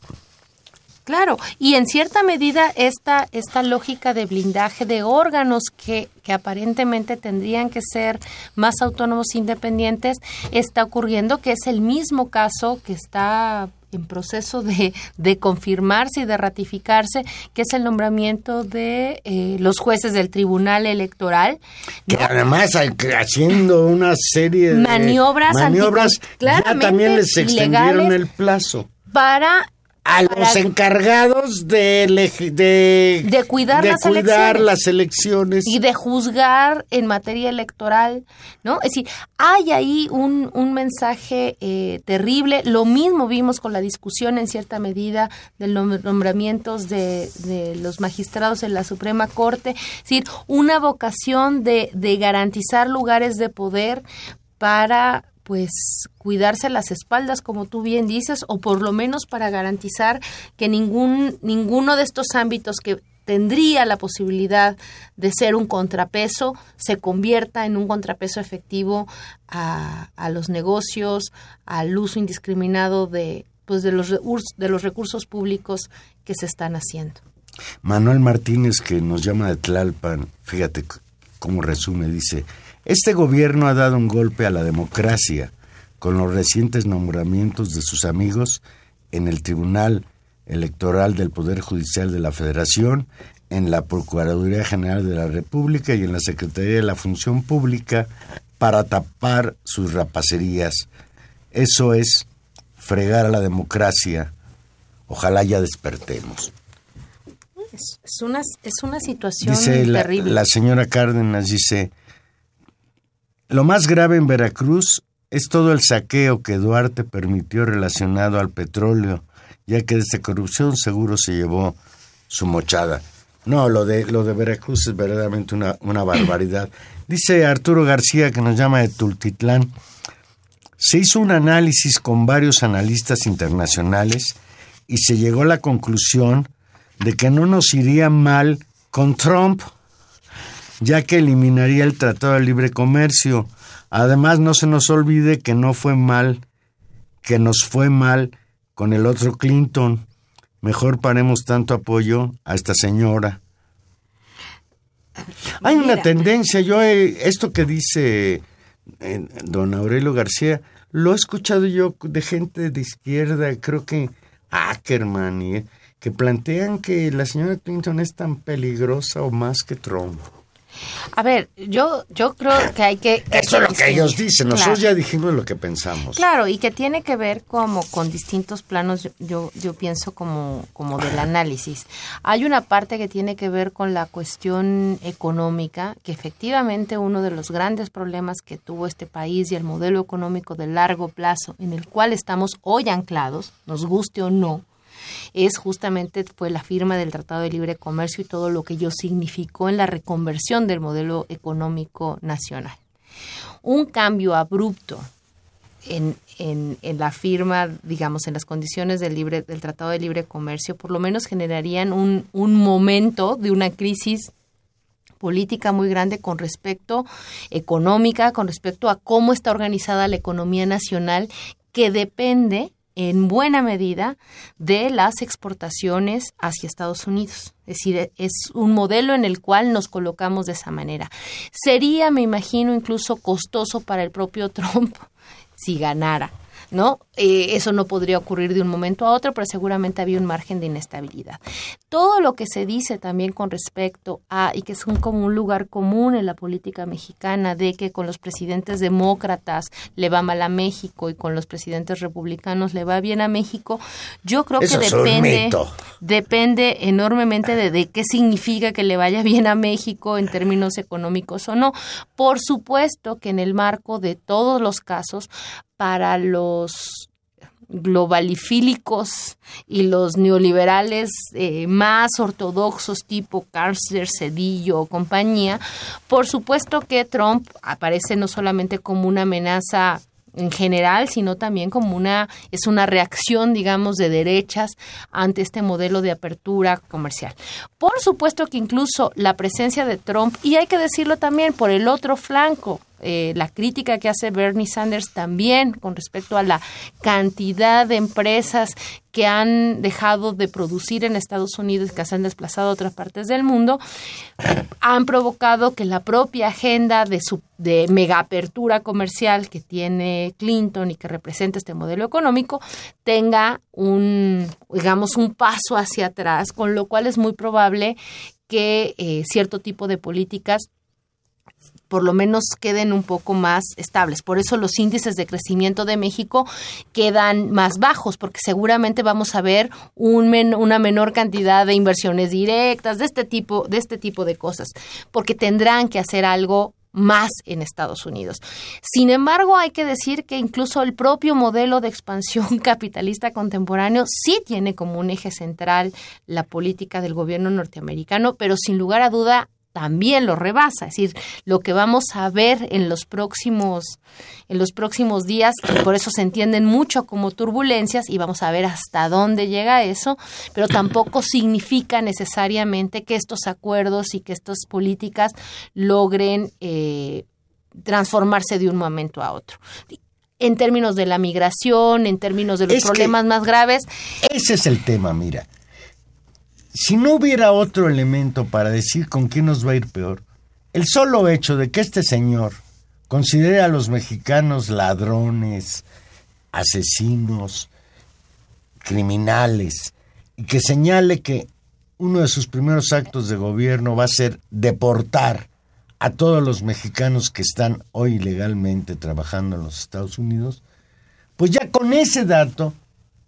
Claro, y en cierta medida esta, esta lógica de blindaje de órganos que, que aparentemente tendrían que ser más autónomos e independientes está ocurriendo, que es el mismo caso que está en proceso de, de, confirmarse y de ratificarse, que es el nombramiento de eh, los jueces del Tribunal Electoral. Que además haciendo una serie de maniobras, maniobras ya también les extendieron el plazo. Para a los encargados de, de, de cuidar, las, cuidar elecciones. las, elecciones. y de juzgar en materia electoral, ¿no? Es decir, hay ahí un, un mensaje eh, terrible. Lo mismo vimos con la discusión en cierta medida de los nombramientos de, de los magistrados en la Suprema Corte. Es decir, una vocación de, de garantizar lugares de poder para pues cuidarse las espaldas, como tú bien dices, o por lo menos para garantizar que ningún, ninguno de estos ámbitos que tendría la posibilidad de ser un contrapeso se convierta en un contrapeso efectivo a, a los negocios, al uso indiscriminado de, pues de, los, de los recursos públicos que se están haciendo. Manuel Martínez, que nos llama de Tlalpan, fíjate cómo resume, dice, Este gobierno ha dado un golpe a la democracia con los recientes nombramientos de sus amigos en el Tribunal Electoral del Poder Judicial de la Federación, en la Procuraduría General de la República y en la Secretaría de la Función Pública para tapar sus rapacerías. Eso es fregar a la democracia. Ojalá ya despertemos. Es, una, es una situación Dice la, terrible. la señora Cárdenas, dice, lo más grave en Veracruz es todo el saqueo que Duarte permitió relacionado al petróleo, ya que desde corrupción seguro se llevó su mochada. No, lo de, lo de Veracruz es verdaderamente una, una barbaridad. Dice Arturo García, que nos llama de Tultitlán, se hizo un análisis con varios analistas internacionales y se llegó a la conclusión de que no nos iría mal con Trump, ya que eliminaría el Tratado de Libre Comercio. Además, no se nos olvide que no fue mal, que nos fue mal con el otro Clinton. Mejor paremos tanto apoyo a esta señora. Hay una tendencia, yo he- esto que dice eh, don Aurelio García, lo he escuchado yo de gente de izquierda, creo que Ackerman, y, eh, que plantean que la señora Clinton es tan peligrosa o más que Trump. A ver, yo, yo creo que hay que... que Eso es lo que ellos dicen, nosotros Claro. ya dijimos lo que pensamos. Claro, y que tiene que ver como con distintos planos, yo, yo, yo pienso como, como del análisis. Hay una parte que tiene que ver con la cuestión económica, que efectivamente uno de los grandes problemas que tuvo este país y el modelo económico de largo plazo en el cual estamos hoy anclados, nos guste o no, es justamente fue la firma del Tratado de Libre Comercio y todo lo que ello significó en la reconversión del modelo económico nacional. Un cambio abrupto en, en, en la firma, digamos, en las condiciones del, libre, del Tratado de Libre Comercio, por lo menos generarían un, un momento de una crisis política muy grande con respecto económica, con respecto a cómo está organizada la economía nacional, que depende en buena medida de las exportaciones hacia Estados Unidos. Es decir, es un modelo en el cual nos colocamos de esa manera. Sería, me imagino, incluso costoso para el propio Trump si ganara. ¿No? Eh, eso no podría ocurrir de un momento a otro, pero seguramente había un margen de inestabilidad. Todo lo que se dice también con respecto a, y que es un, como un lugar común en la política mexicana, de que con los presidentes demócratas le va mal a México y con los presidentes republicanos le va bien a México, yo creo Eso que depende, depende enormemente de, de qué significa que le vaya bien a México en términos económicos o no. Por supuesto que en el marco de todos los casos, para los globalifílicos y los neoliberales eh, más ortodoxos tipo Carcer, Cedillo o compañía, por supuesto que Trump aparece no solamente como una amenaza en general, sino también como una es una reacción, digamos, de derechas ante este modelo de apertura comercial. Por supuesto que incluso la presencia de Trump y hay que decirlo también por el otro flanco, eh, la crítica que hace Bernie Sanders también con respecto a la cantidad de empresas que han dejado de producir en Estados Unidos y que se han desplazado a otras partes del mundo, han provocado que la propia agenda de su de mega apertura comercial que tiene Clinton y que representa este modelo económico tenga un digamos un paso hacia atrás, con lo cual es muy probable que eh, cierto tipo de políticas por lo menos queden un poco más estables. Por eso los índices de crecimiento de México quedan más bajos, porque seguramente vamos a ver un men una menor cantidad de inversiones directas, de este tipo, de este tipo de cosas, porque tendrán que hacer algo más en Estados Unidos. Sin embargo, hay que decir que incluso el propio modelo de expansión capitalista contemporáneo sí tiene como un eje central la política del gobierno norteamericano, pero sin lugar a duda también lo rebasa, es decir, lo que vamos a ver en los próximos en los próximos días, y por eso se entienden mucho como turbulencias y vamos a ver hasta dónde llega eso, pero tampoco significa necesariamente que estos acuerdos y que estas políticas logren eh, transformarse de un momento a otro. En términos de la migración, en términos de los Es problemas más graves, Ese es el tema, mira. Si no hubiera otro elemento para decir con quién nos va a ir peor, el solo hecho de que este señor considere a los mexicanos ladrones, asesinos, criminales, y que señale que uno de sus primeros actos de gobierno va a ser deportar a todos los mexicanos que están hoy legalmente trabajando en los Estados Unidos, pues ya con ese dato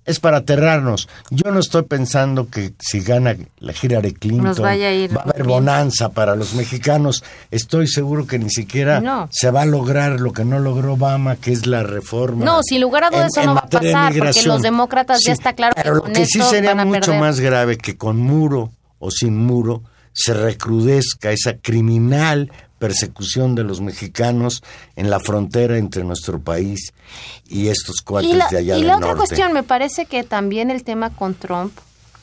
es para aterrarnos. Yo no estoy pensando que si gana la Hillary Clinton Nos vaya a ir va a haber bonanza para los mexicanos. Estoy seguro que ni siquiera No. se va a lograr lo que no logró Obama, que es la reforma. No, sin lugar a dudas eso no va a de pasar, porque los demócratas ya está claro que pero lo con que sí sería mucho perder. más grave que con muro o sin muro se recrudezca esa criminal persecución de los mexicanos en la frontera entre nuestro país y estos cuates Y la, de allá y del la otra norte. cuestión, me parece que también el tema con Trump,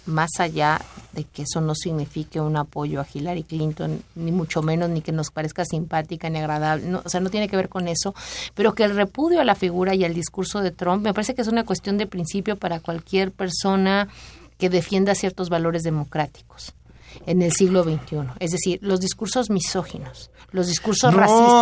más allá de que eso no signifique un apoyo a Hillary Clinton, ni mucho menos, ni que nos parezca simpática ni agradable, no, o sea, no tiene que ver con eso, pero que el repudio a la figura y al discurso de Trump me parece que es una cuestión de principio para cualquier persona que defienda ciertos valores democráticos en el siglo XXI. Es decir, los discursos misóginos, los discursos No,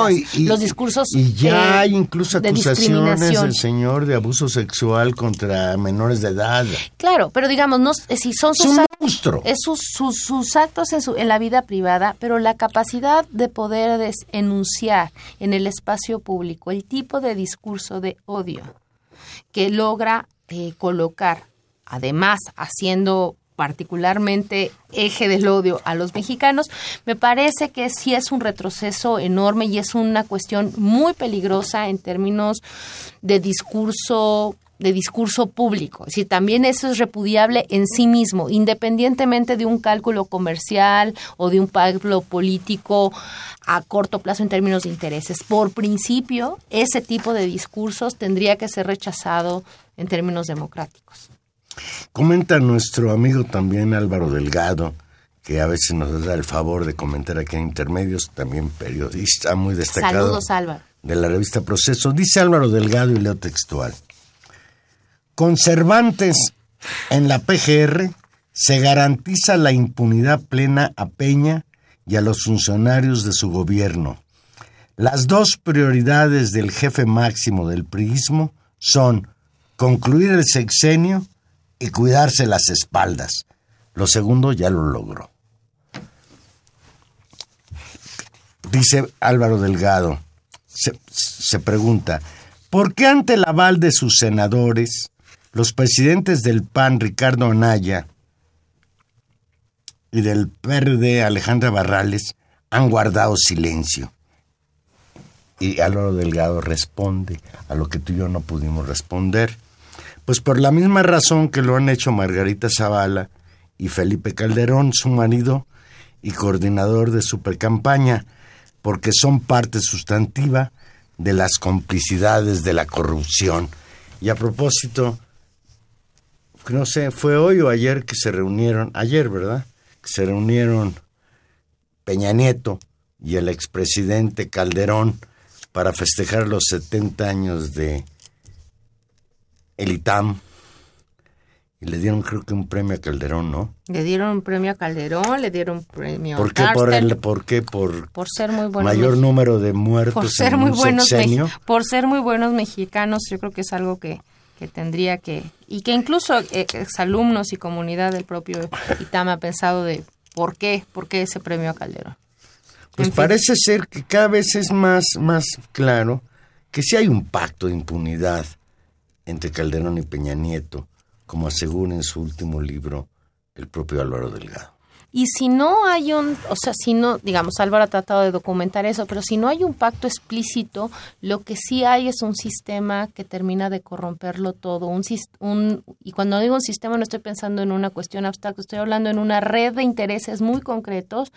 racistas, y- los discursos y ya eh, hay incluso de acusaciones discriminación. del señor de abuso sexual contra menores de edad. Claro, pero digamos, no, eh, si son Es sus, un act- monstruo. es sus, sus, sus actos en, su, en la vida privada, pero la capacidad de poder enunciar en el espacio público el tipo de discurso de odio que logra eh, colocar, además haciendo particularmente eje del odio a los mexicanos, me parece que sí es un retroceso enorme y es una cuestión muy peligrosa en términos de discurso de discurso público. Decir, también eso es repudiable en sí mismo, independientemente de un cálculo comercial o de un cálculo político a corto plazo en términos de intereses. Por principio, ese tipo de discursos tendría que ser rechazado en términos democráticos. Comenta nuestro amigo también Álvaro Delgado, que a veces nos da el favor de comentar aquí en Intermedios, también periodista muy destacado Saludos, Álvaro. de la revista Proceso. Dice Álvaro Delgado y leo textual. Conservantes en la PGR se garantiza la impunidad plena a Peña y a los funcionarios de su gobierno. Las dos prioridades del jefe máximo del priismo son concluir el sexenio y cuidarse las espaldas. Lo segundo ya lo logró. Dice Álvaro Delgado, se, pregunta, ¿por qué ante el aval de sus senadores, los presidentes del PAN, Ricardo Anaya, y del PRD, Alejandra Barrales, han guardado silencio? Y Álvaro Delgado responde a lo que tú y yo no pudimos responder. Pues por la misma razón que lo han hecho Margarita Zavala y Felipe Calderón, su marido y coordinador de supercampaña, porque son parte sustantiva de las complicidades de la corrupción. Y a propósito, no sé, fue hoy o ayer que se reunieron, ayer, ¿verdad? Que se reunieron Peña Nieto y el expresidente Calderón para festejar los 70 años de el ITAM. Y le dieron creo que un premio a Calderón, ¿no? Le dieron un premio a Calderón, le dieron un premio ¿Por a qué por, Carsten, el, ¿por qué por por ser muy buenos mayor mex- número de muertos por ser en muy un buenos sexenio? mex- por ser muy buenos mexicanos yo creo que es algo que, que tendría que y que incluso eh, exalumnos y comunidad del propio ITAM ha pensado de por qué por qué ese premio a Calderón Pues En fin. parece ser que cada vez es más, más claro que sí hay un pacto de impunidad entre Calderón y Peña Nieto, como asegura en su último libro el propio Álvaro Delgado. Y si no hay un, o sea, si no, digamos, Álvaro ha tratado de documentar eso, pero si no hay un pacto explícito, lo que sí hay es un sistema que termina de corromperlo todo. Un, un, y cuando digo un sistema no estoy pensando en una cuestión abstracta, estoy hablando en una red de intereses muy concretos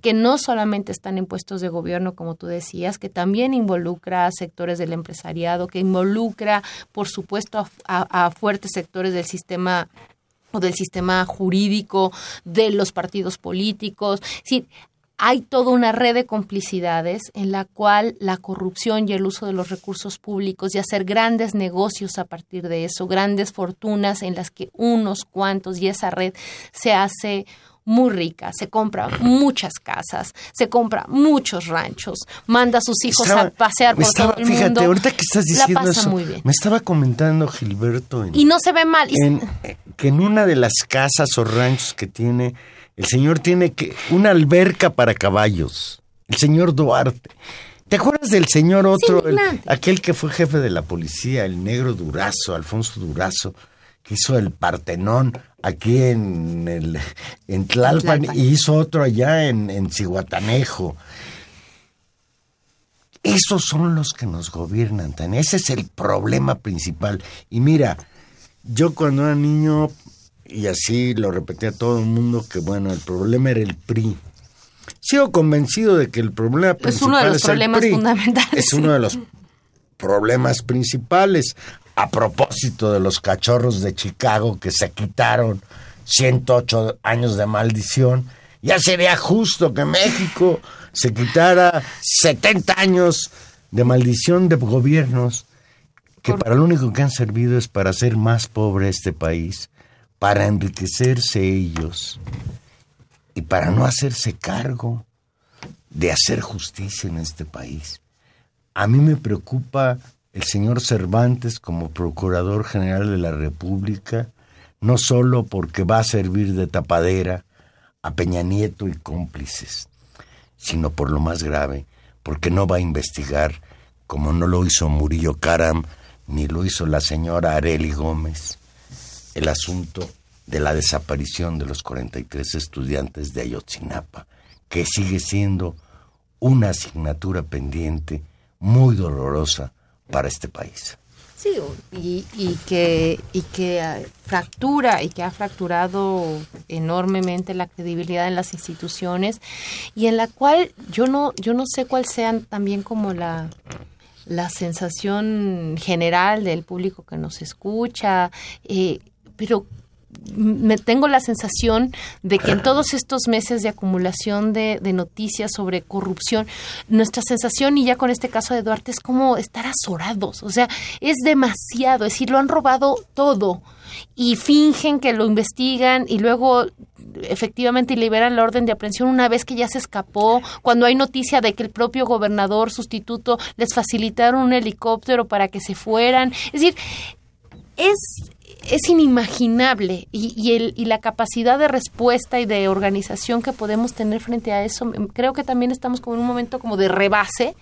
que no solamente están en puestos de gobierno, como tú decías, que también involucra a sectores del empresariado, que involucra, por supuesto, a- a fuertes sectores del sistema o del sistema jurídico, de los partidos políticos. Sí, hay toda una red de complicidades en la cual la corrupción y el uso de los recursos públicos y hacer grandes negocios a partir de eso, grandes fortunas en las que unos cuantos y esa red se hace muy rica, se compra muchas casas, se compra muchos ranchos, manda a sus hijos Estaba- a pasear por estaba- todo el fíjate, mundo. ahorita que estás la diciendo pasa eso, muy bien. me estaba comentando Gilberto en, Y no se ve mal. En- que en una de las casas o ranchos que tiene, el señor tiene que una alberca para caballos. El señor Duarte. ¿Te acuerdas del señor otro, el- aquel que fue jefe de la policía, el negro Durazo, Alfonso Durazo, que hizo el Partenón aquí en el en Tlalpan, Tlalpan. y hizo otro allá en, en Cihuatanejo? Esos son los que nos gobiernan, Tania. Ese es el problema principal. Y mira, yo cuando era niño, y así lo repetía a todo el mundo, que bueno, el problema era el PRI. Sigo convencido de que el problema principal uno de los problemas PRI. fundamentales. Es uno de los problemas principales. A propósito de los cachorros de Chicago que se quitaron 108 años de maldición, ya sería justo que México se quitara 70 años de maldición de gobiernos que para lo único que han servido es para hacer más pobre este país, para enriquecerse ellos y para no hacerse cargo de hacer justicia en este país. A mí me preocupa el señor Cervantes como Procurador General de la República, no solo porque va a servir de tapadera a Peña Nieto y cómplices, sino por lo más grave, porque no va a investigar como no lo hizo Murillo Karam ni lo hizo la señora Areli Gómez, el asunto de la desaparición de los 43 estudiantes de Ayotzinapa, que sigue siendo una asignatura pendiente muy dolorosa para este país. Sí, y, y que, y que eh, fractura y que ha fracturado enormemente la credibilidad en las instituciones y en la cual yo no, yo no sé cuál sea también como la, la sensación general del público que nos escucha, eh, pero me tengo la sensación de que en todos estos meses de acumulación de, de noticias sobre corrupción, nuestra sensación, y ya con este caso de Duarte, es como estar azorados. O sea, es demasiado. Es decir, lo han robado todo y fingen que lo investigan y luego efectivamente liberan la orden de aprehensión una vez que ya se escapó, cuando hay noticia de que el propio gobernador sustituto les facilitaron un helicóptero para que se fueran. Es decir, es, es inimaginable y, y, el, y la capacidad de respuesta y de organización que podemos tener frente a eso, mm, creo que también estamos como en un momento como de rebase,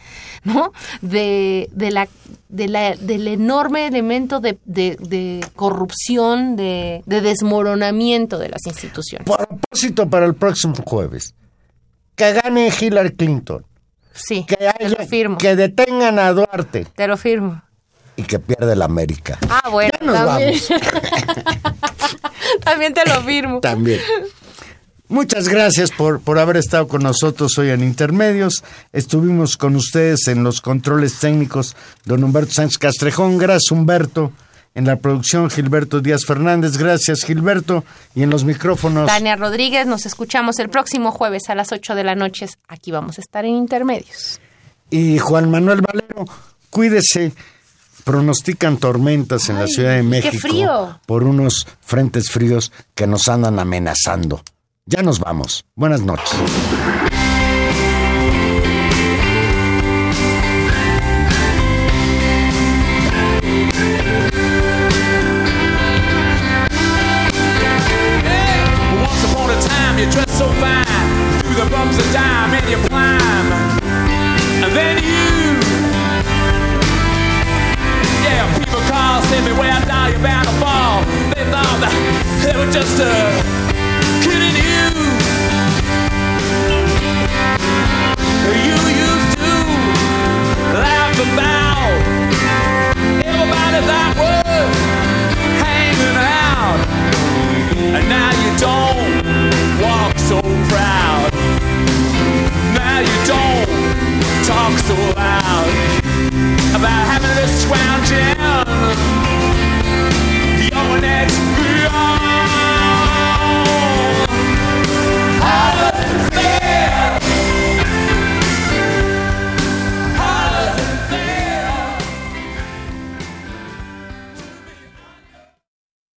¿no? De, de la, de la, del enorme elemento de, de, de corrupción, de, de desmoronamiento de las instituciones. Propósito para el próximo jueves. Que gane Hillary Clinton. Sí, Que, te lo firmo. que detengan a Duarte Te lo firmo. Y que pierda la América. Ah, bueno, Ya nos también. vamos. también te lo firmo. También. Muchas gracias por, por haber estado con nosotros hoy en Intermedios. Estuvimos con ustedes en los controles técnicos, don Humberto Sánchez Castrejón. Gracias, Humberto. En la producción, Gilberto Díaz Fernández. Gracias, Gilberto. Y en los micrófonos. Tania Rodríguez, nos escuchamos el próximo jueves a las 8 de la noche. Aquí vamos a estar en Intermedios. Y Juan Manuel Valero, cuídese. Pronostican tormentas en la Ciudad de qué México frío. por unos frentes fríos que nos andan amenazando. Ya nos vamos. Buenas noches.